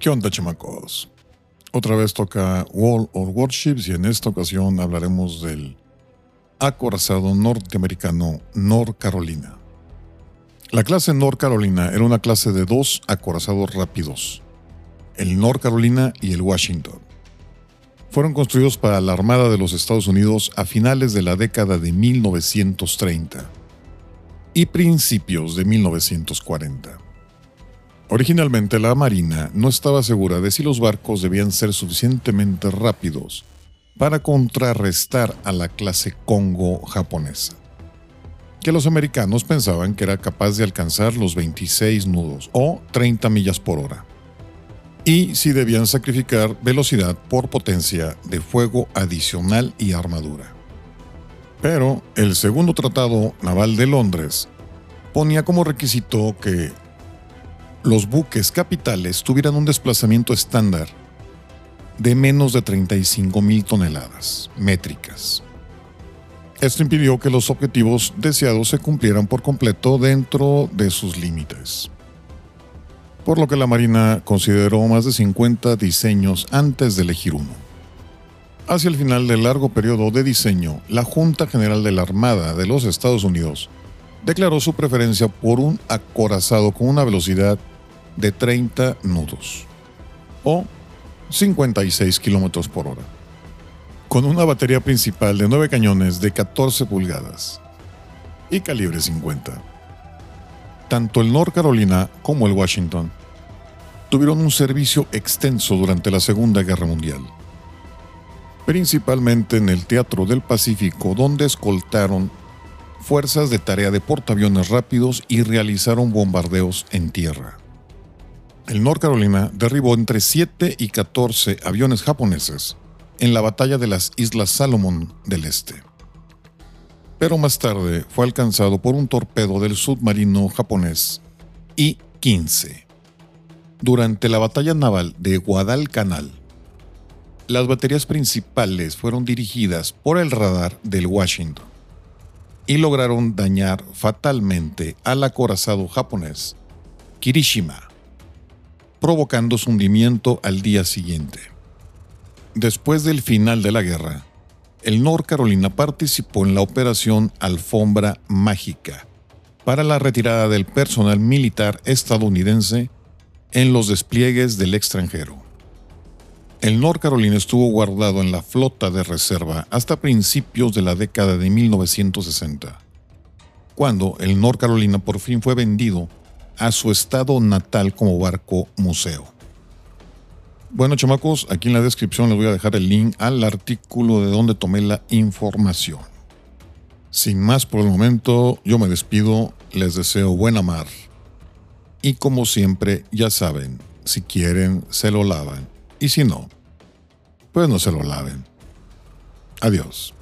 ¿Qué onda, chamacos? Otra vez toca World of Warships y en esta ocasión hablaremos del acorazado norteamericano North Carolina. La clase North Carolina era una clase de dos acorazados rápidos, el North Carolina y el Washington. Fueron construidos para la Armada de los Estados Unidos a finales de la década de 1930 y principios de 1940. Originalmente la Marina no estaba segura de si los barcos debían ser suficientemente rápidos para contrarrestar a la clase Congo japonesa, que los americanos pensaban que era capaz de alcanzar los 26 nudos o 30 millas por hora, y si debían sacrificar velocidad por potencia de fuego adicional y armadura. Pero el segundo tratado naval de Londres ponía como requisito que los buques capitales tuvieran un desplazamiento estándar de menos de 35 mil toneladas métricas. Esto impidió que los objetivos deseados se cumplieran por completo dentro de sus límites. Por lo que la Marina consideró más de 50 diseños antes de elegir uno. Hacia el final del largo periodo de diseño, la Junta General de la Armada de los Estados Unidos declaró su preferencia por un acorazado con una velocidad de 30 nudos o 56 kilómetros por hora, con una batería principal de 9 cañones de 14 pulgadas y calibre 50. Tanto el North Carolina como el Washington tuvieron un servicio extenso durante la Segunda Guerra Mundial, principalmente en el Teatro del Pacífico, donde escoltaron fuerzas de tarea de portaaviones rápidos y realizaron bombardeos en tierra el North Carolina derribó entre 7 y 14 aviones japoneses en la batalla de las Islas Salomón del Este. Pero más tarde fue alcanzado por un torpedo del submarino japonés I-15. Durante la batalla naval de Guadalcanal, las baterías principales fueron dirigidas por el radar del Washington y lograron dañar fatalmente al acorazado japonés Kirishima provocando su hundimiento al día siguiente. Después del final de la guerra, el North Carolina participó en la operación Alfombra Mágica para la retirada del personal militar estadounidense en los despliegues del extranjero. El North Carolina estuvo guardado en la flota de reserva hasta principios de la década de 1960, cuando el North Carolina por fin fue vendido a su estado natal como barco museo. Bueno, chamacos, aquí en la descripción les voy a dejar el link al artículo de donde tomé la información. Sin más por el momento, yo me despido, les deseo buena mar. Y como siempre, ya saben, si quieren, se lo lavan. Y si no, pues no se lo laven. Adiós.